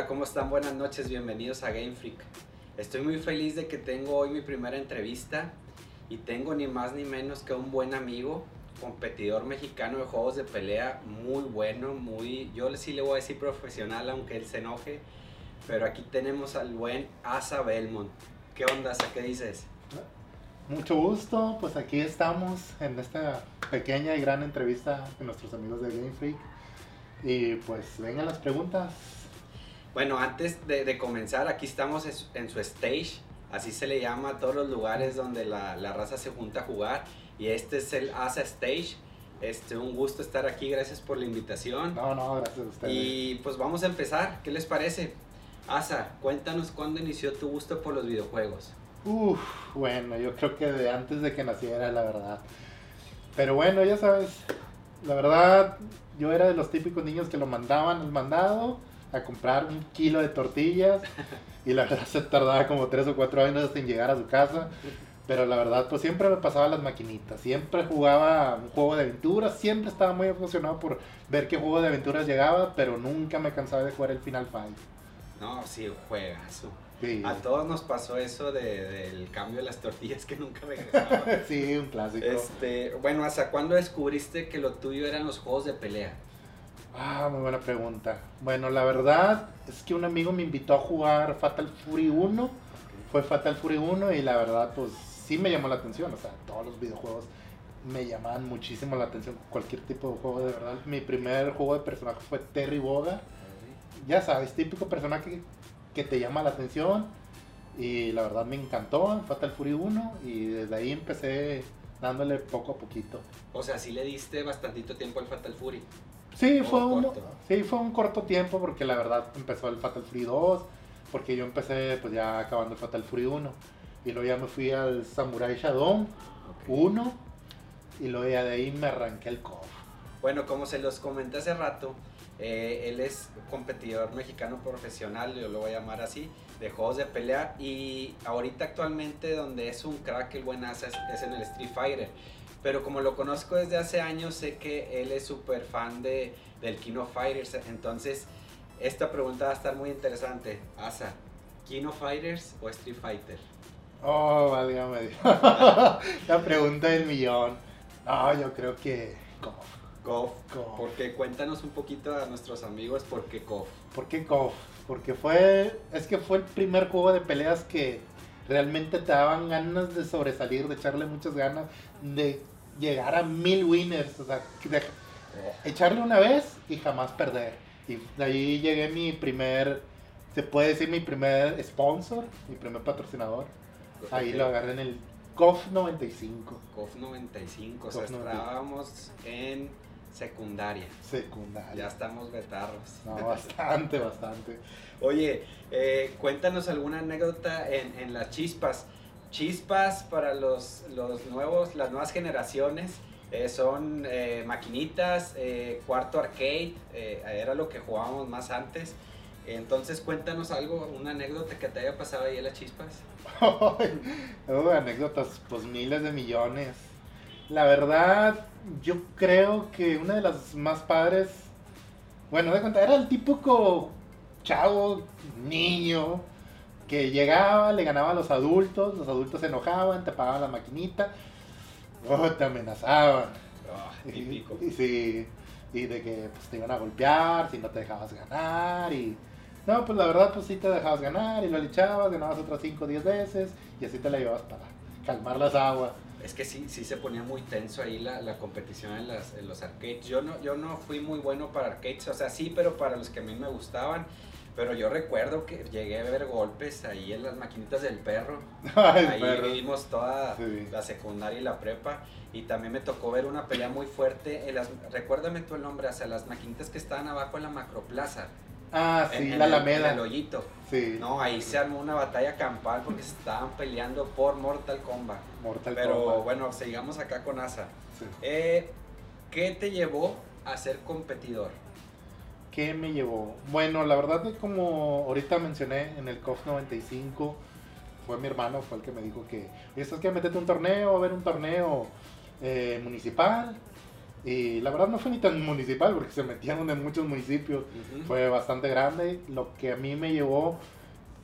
Hola, ¿cómo están? Buenas noches, bienvenidos a Game Freak. Estoy muy feliz de que tengo hoy mi primera entrevista y tengo ni más ni menos que un buen amigo, competidor mexicano de juegos de pelea, muy bueno, muy, yo sí le voy a decir profesional, aunque él se enoje, pero aquí tenemos al buen Asa Belmont. ¿Qué onda, Asa? ¿Qué dices? Mucho gusto, pues aquí estamos en esta pequeña y gran entrevista con nuestros amigos de Game Freak. Y pues vengan las preguntas. Bueno, antes de, de comenzar, aquí estamos en su- stage, así se le llama a todos los lugares donde la, la raza se junta a jugar. Y este es el Asa Stage. Este, un gusto estar aquí, gracias por la invitación. No, no, gracias a ustedes. Y pues vamos a empezar, ¿qué les parece? Asa, cuéntanos cuándo inició tu gusto por los videojuegos. Uf, bueno, yo creo que de antes de que naciera, la verdad. Pero bueno, ya sabes, la verdad, yo era de los típicos niños que lo mandaban al mandado a comprar un kilo de tortillas y la verdad se tardaba como tres o cuatro años en llegar a su casa. Pero la verdad, pues siempre me pasaba las maquinitas, siempre jugaba un juego de aventuras, siempre estaba muy emocionado por ver qué juego de aventuras llegaba, pero nunca me cansaba de jugar el Final Fight. No, sí, juegazo. Sí, A todos nos pasó eso de- del cambio de las tortillas que nunca regresaba. sí un clásico. este, bueno, ¿hasta cuándo descubriste que lo tuyo eran los juegos de pelea? Ah, muy buena pregunta. Bueno, la verdad es que un amigo me invitó a jugar Fatal Fury 1. Fue Fatal Fury 1 y la verdad, pues sí me llamó la atención. O sea, todos los videojuegos me llamaban muchísimo la atención. Cualquier tipo de juego, de verdad. Mi primer juego de personaje fue Terry Boga. Ya sabes, típico personaje que te llama la atención. Y la verdad me encantó en Fatal Fury 1. Y desde ahí empecé dándole poco a poquito. O sea, sí le diste bastantito tiempo al Fatal Fury. Sí, ¿O fue un, corto? sí, fue un corto tiempo porque la verdad empezó el Fatal Fury 2, porque yo empecé pues ya acabando el Fatal Fury 1 y luego ya me fui al Samurai Shodown 1 y luego ya de ahí me arranqué el KOF. Bueno, como se los comenté hace rato, eh, él es competidor mexicano profesional, yo lo voy a llamar así, de juegos de pelea. Y ahorita actualmente donde es un crack el buen Asa es, es en el Street Fighter. Pero como lo conozco desde hace años, sé que él es súper fan de, del King of Fighters. Entonces, esta pregunta va a estar muy interesante. Asa, ¿King of Fighters o Street Fighter? Oh, válgame Dios. la pregunta del millón. No, yo creo que KOF. KOF. KOF. Porque cuéntanos un poquito a nuestros amigos por qué KOF. ¿Por qué KOF? Porque fue, es que fue el primer juego de peleas que realmente te daban ganas de sobresalir, de echarle muchas ganas, de llegar a mil winners, o sea, de echarle una vez y jamás perder. Y de ahí llegué mi primer, se puede decir mi primer sponsor, mi primer patrocinador. Ahí lo agarré en el KOF 95, COF 95, o sea, COF 95. estábamos en secundaria. secundaria. Ya estamos betarros. No, bastante, bastante. Oye, eh, cuéntanos alguna anécdota en, en las chispas. Chispas para los, los nuevos, las nuevas generaciones. eh, son eh, maquinitas, eh, cuarto arcade, era lo que jugábamos más antes. Entonces cuéntanos algo, una anécdota que te haya pasado ahí en las chispas. Oh, anécdotas, pues miles de millones. La verdad, yo creo que una de las más padres, bueno, de cuenta, era el típico chavo, niño, que llegaba, le ganaba a los adultos, los adultos se enojaban, te pagaban la maquinita, oh, te amenazaban. Ah, Y- típico. Y, sí, y de que pues, te iban a golpear si no te dejabas ganar. Y no, pues la verdad, pues sí te dejabas ganar y lo echabas, ganabas otras 5 o 10 veces y así te la llevabas para calmar las aguas. Es que sí, sí se ponía muy tenso ahí la, la competición en, las, en los arcades. Yo no, yo no fui muy bueno para arcades, o sea, sí, pero para los que a mí me gustaban. Pero yo recuerdo que llegué a ver golpes ahí en las maquinitas del perro. Ay, ahí perro. vivimos toda Sí. la secundaria y la prepa. Y también me tocó ver una pelea muy fuerte. En las, recuérdame tú el nombre, o sea, las maquinitas que estaban abajo en la macroplaza. Ah, sí, en, en la el- Alameda. En el hoyito. Sí, No, ahí se armó una batalla campal porque se estaban peleando por Mortal Kombat. Mortal Pero Kombat. bueno, sigamos acá con Asa. Sí. Eh, ¿Qué te llevó a ser competidor? ¿Qué me llevó? Bueno, la verdad es como ahorita mencioné en el COF 95, fue mi hermano, fue el que me dijo que, ¿estás que metete un torneo, a ver un torneo eh, municipal? Y la verdad no fue ni tan municipal porque se metieron en muchos municipios. Fue bastante grande. Lo que a mí me llevó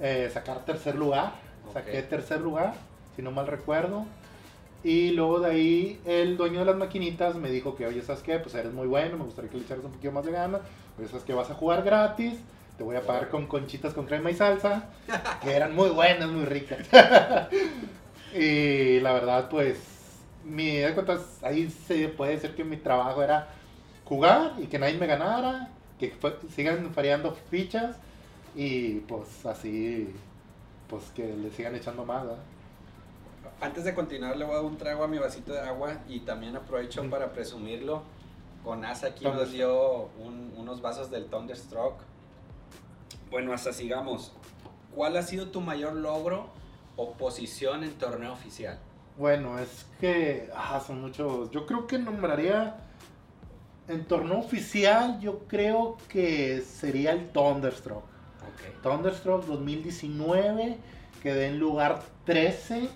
eh, sacar tercer lugar. Ok. Saqué tercer lugar, si no mal recuerdo. Y luego de ahí el dueño de las maquinitas me dijo que, oye, ¿sabes qué? Pues eres muy bueno, me gustaría que le echaras un poquito más de ganas. Oye, ¿sabes qué? Vas a jugar gratis. Te voy a pagar con conchitas con crema y salsa, que eran muy buenas, muy ricas. y la verdad, pues, mi, de cuentas, ahí se puede decir que mi trabajo era jugar y que nadie me ganara, que sigan variando fichas y pues así, pues que le sigan echando más. ¿verdad? Antes de continuar, le voy a dar un trago a mi vasito de agua y también aprovecho Mm. para presumirlo. Con Asa aquí nos dio un- unos vasos del Thunderstruck. Bueno, hasta sigamos. ¿Cuál ha sido tu mayor logro o posición en torneo oficial? Bueno, es que ah, son muchos. Yo creo que nombraría en torneo oficial, yo creo que sería el Thunderstruck. Ok. Thunderstruck 2019, quedé en lugar 13.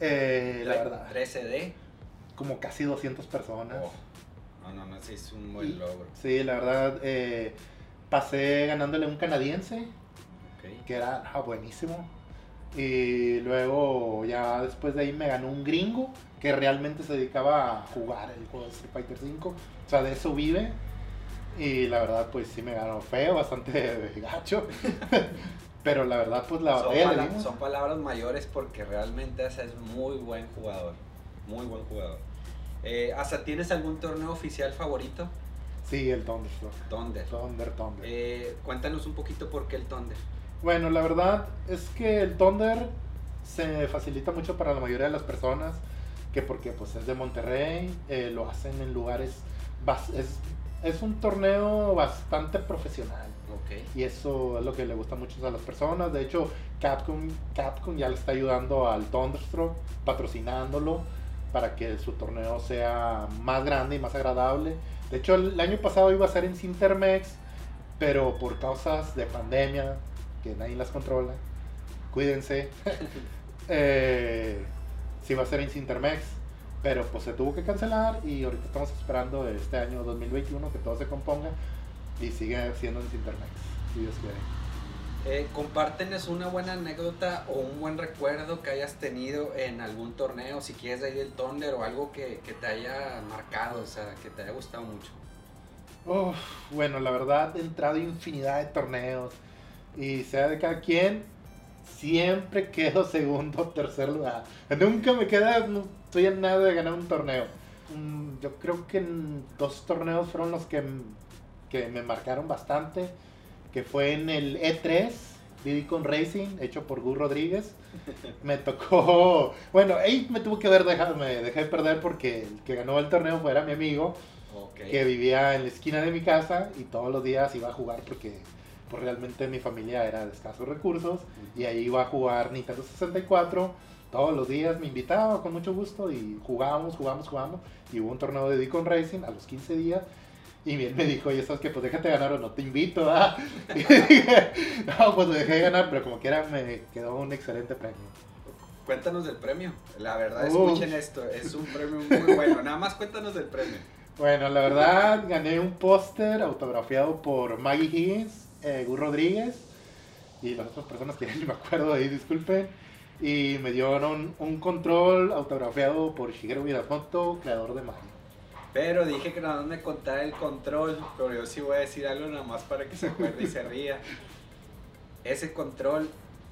eh, la verdad, 13D. como casi 200 personas. Oh, No, no, no, sí es un buen Y- logro. Sí, la verdad, eh, pasé ganándole a un canadiense, Ok. que era ah, buenísimo. Y luego ya después de ahí me ganó un gringo que realmente se dedicaba a jugar el juego de Street Fighter 5. O sea, de eso vive. Y la verdad, pues sí me ganó feo, bastante gacho. Pero la verdad, pues la son, batalla pala- son palabras mayores porque realmente Asa es muy buen jugador. Muy buen jugador. Eh, Asa, ¿tienes algún torneo oficial favorito? Sí, el Thunderstruck. Thunder. Thunder, Thunder. Eh, cuéntanos un poquito por qué el Thunder. Bueno, la verdad es que el Thunder se facilita mucho para la mayoría de las personas, que porque pues es de Monterrey, eh, lo hacen en lugares, es, es un torneo bastante profesional. Ok. Y eso es lo que le gusta mucho a las personas. De hecho, Capcom, Capcom ya le está ayudando al Thunderstruck, patrocinándolo para que su torneo sea más grande y más agradable. De hecho, el año pasado iba a ser en Cintermex, pero por causas de pandemia, que nadie las controla, cuídense, eh, sí va a ser en Cintermex, pero pues se tuvo que cancelar y ahorita estamos esperando este año 2021 que todo se componga y sigue siendo en Cintermex, si Dios quiere. Eh, compártenos una buena anécdota o un buen recuerdo que hayas tenido en algún torneo, si quieres de ahí del Thunder o algo que, te haya marcado, o sea, que te haya gustado mucho. Uf, bueno, la verdad he entrado en infinidad de torneos y sea de cada quien, siempre quedo segundo o tercer lugar. Nunca me queda, no estoy en nada de ganar un torneo. Mm, Yo creo que dos torneos fueron los que, que me marcaron bastante, que fue en el E3, Con Racing, hecho por Gus Rodríguez. Me tocó, bueno, ahí me tuvo que haber dejado, me dejé de perder porque el que ganó el torneo fue era mi amigo que vivía en la esquina de mi casa y todos los días iba a jugar porque pues, realmente mi familia era de escasos recursos y ahí iba a jugar Nintendo 64 todos los días me invitaba con mucho gusto y jugábamos, jugábamos, jugábamos y hubo un torneo de Deacon Racing a los 15 días y bien me dijo, oye, ¿sabes qué? Pues déjate ganar o no te invito, ¿ah? Y dije, no, pues dejé de ganar, pero como quiera me quedó un excelente premio. Cuéntanos del premio. La verdad, Uf. escuchen esto, es un premio muy bueno. Nada más cuéntanos del premio. Bueno, la verdad gané un póster autografiado por Maggie Higgins, eh, Gus Rodríguez y las otras personas que ni me acuerdo de ahí, disculpen. Y me dieron un control autografiado por Shigeru Miyamoto, creador de Mario. Pero dije que nada más me contara el control, pero yo sí voy a decir algo nada más para que se acuerde y se ría. Ese control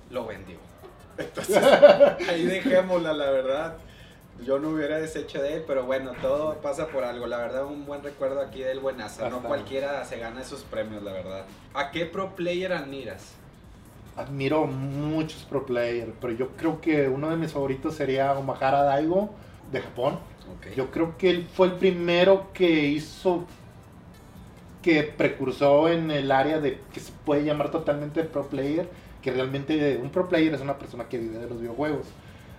lo vendió. Entonces, ahí dejémosla, la verdad. Yo no hubiera deshecho de él, pero bueno, todo pasa por algo. La verdad, un buen recuerdo aquí del buenazo. No cualquiera se gana esos premios, la verdad. ¿A qué pro player admiras? Admiro muchos pro players, pero yo creo que uno de mis favoritos sería Omahara Daigo de Japón. Ok. Yo creo que él fue el primero que hizo, que precursó en el área de que se puede llamar totalmente pro player, que realmente un pro player es una persona que vive de los videojuegos.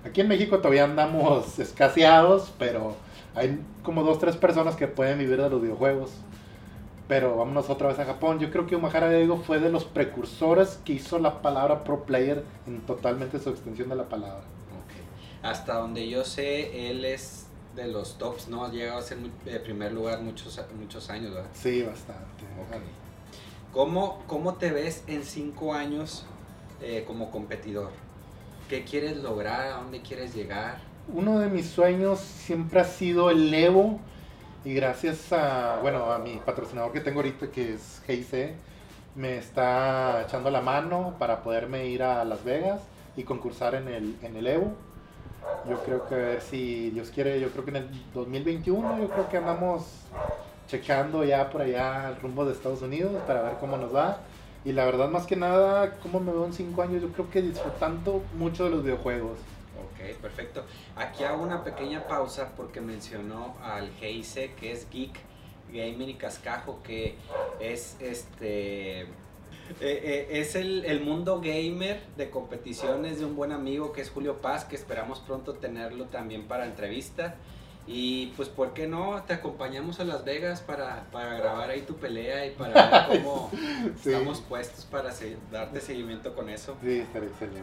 Aquí en México todavía andamos escaseados, pero hay como dos, tres personas que pueden vivir de los videojuegos. Pero vámonos otra vez a Japón. Yo creo que Umahara Daigo fue de los precursores que hizo la palabra pro player en totalmente su extensión de la palabra. Hasta donde yo sé, él es de los tops, ¿no? Ha llegado a ser de primer lugar muchos, muchos años, ¿verdad? Sí, bastante. ¿Cómo, ¿Cómo, te ves en cinco años eh, como competidor? ¿Qué quieres lograr? ¿A dónde quieres llegar? Uno de mis sueños siempre ha sido el Evo y gracias a, bueno, a mi patrocinador que tengo ahorita que es GIC, me está echando la mano para poderme ir a Las Vegas y concursar en el, en el Evo. Yo creo que si Dios quiere, yo creo que en el 2021, yo creo que andamos checando ya por allá el rumbo de Estados Unidos para ver cómo nos va. Y la verdad, más que nada, como me veo en 5 años, yo creo que disfrutando mucho de los videojuegos. Ok, perfecto. Aquí hago una pequeña pausa porque mencionó al GIC, que es Geek Gaming y Cascajo, que es este eh, eh, es el, mundo gamer de competiciones de un buen amigo que es Julio Paz, que esperamos pronto tenerlo también para entrevista. Y pues, ¿por qué no? Te acompañamos a Las Vegas para, grabar ahí tu pelea y para ver cómo estamos puestos para darte seguimiento con eso. Sí, estaría excelente.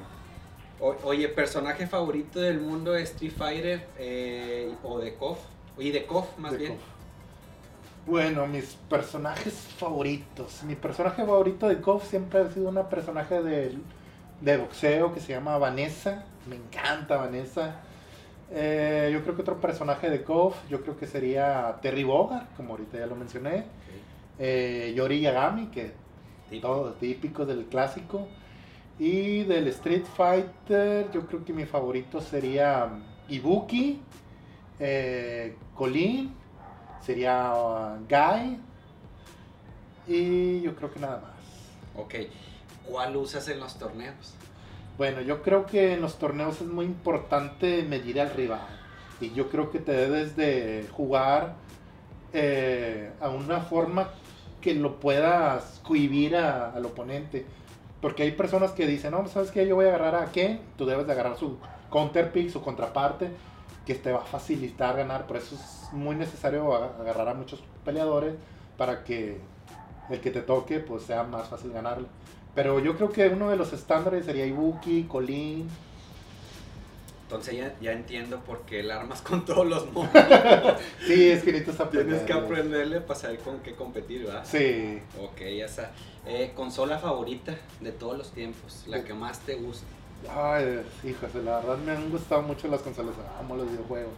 oye, ¿personaje favorito del mundo de Street Fighter eh, o de KOF? Y de KOF más bien. Bueno, mis personajes favoritos. Mi personaje favorito de KOF siempre ha sido una personaje de, de boxeo que se llama Vanessa. Me encanta Vanessa. Eh, yo creo que otro personaje de KOF, yo creo que sería Terry Bogard, como ahorita ya lo mencioné. Eh, Yori Yagami, que todos típicos del clásico. Y del Street Fighter, yo creo que mi favorito sería Ibuki, eh, Colin sería uh, Guy y yo creo que nada más. Ok, ¿cuál usas en los torneos? Bueno, yo creo que en los torneos es muy importante medir al rival y yo creo que te debes de jugar eh, a una forma que lo puedas cohibir al oponente. Porque hay personas que dicen, no, ¿sabes qué? Yo voy a agarrar a Ken, tú debes de agarrar su counterpick, su contraparte, que te va a facilitar ganar. Por eso es muy necesario agarrar a muchos peleadores para que el que te toque pues sea más fácil ganarle. Pero yo creo que uno de los estándares sería Ibuki, Colin. Entonces ya, ya entiendo por qué el armas con todos los monos. sí, es que necesitas aprender. Tienes que aprenderle para saber con qué competir, ¿verdad? Sí. Ok, ya está. Eh, consola favorita de todos los tiempos, la que más te gusta. Ay, hijos, la verdad me han gustado mucho las consolas, amo los videojuegos.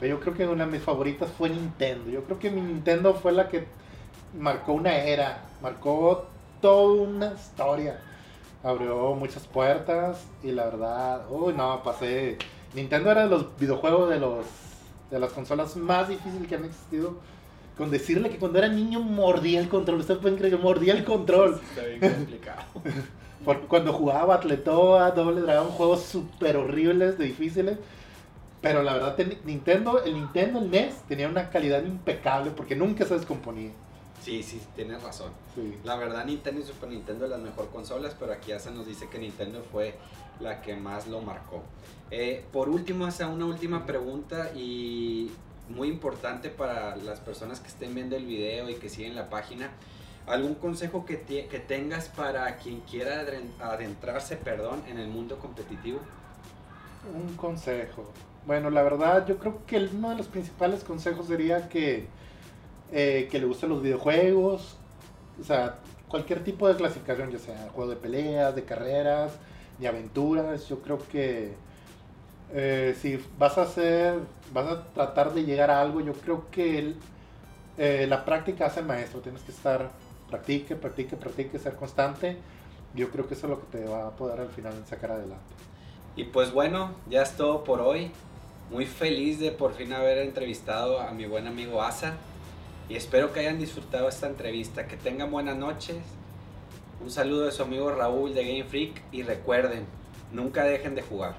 Pero yo creo que una de mis favoritas fue Nintendo. Yo creo que mi Nintendo fue la que marcó una era, marcó toda una historia. Abrió muchas puertas y la verdad, uy, no, pasé. Nintendo era de los videojuegos de los de las consolas más difíciles que han existido. Con decirle que cuando era niño mordía el control. Usted pueden creer que mordía el control. Está bien complicado. cuando jugaba Atletoa, Doble Dragon, juegos súper horribles, difíciles. Pero la verdad, Nintendo, el Nintendo, el NES, tenía una calidad impecable porque nunca se descomponía. Sí, sí, tienes razón. La verdad, Nintendo y Super Nintendo las mejor consolas, pero aquí ya se nos dice que Nintendo fue la que más lo marcó. Eh, por último, hace una última pregunta y muy importante para las personas que estén viendo el video y que siguen la página. ¿Algún consejo que, que tengas para quien quiera adentrarse perdón, en el mundo competitivo? Un consejo. Bueno, la verdad, yo creo que uno de los principales consejos sería que, eh, que le gusten los videojuegos, o sea, cualquier tipo de clasificación, ya sea juego de peleas, de carreras, de aventuras. Yo creo que eh, si vas a hacer, vas a tratar de llegar a algo, yo creo que eh, la práctica hace maestro. Tienes que estar practique, practique, practique, ser constante. Yo creo que eso es lo que te va a poder al final sacar adelante. Y pues bueno, ya es todo por hoy. Muy feliz de por fin haber entrevistado a mi buen amigo Asa. Y espero que hayan disfrutado esta entrevista. Que tengan buenas noches. Un saludo de su amigo Raúl de Game Freak. Y recuerden, nunca dejen de jugar.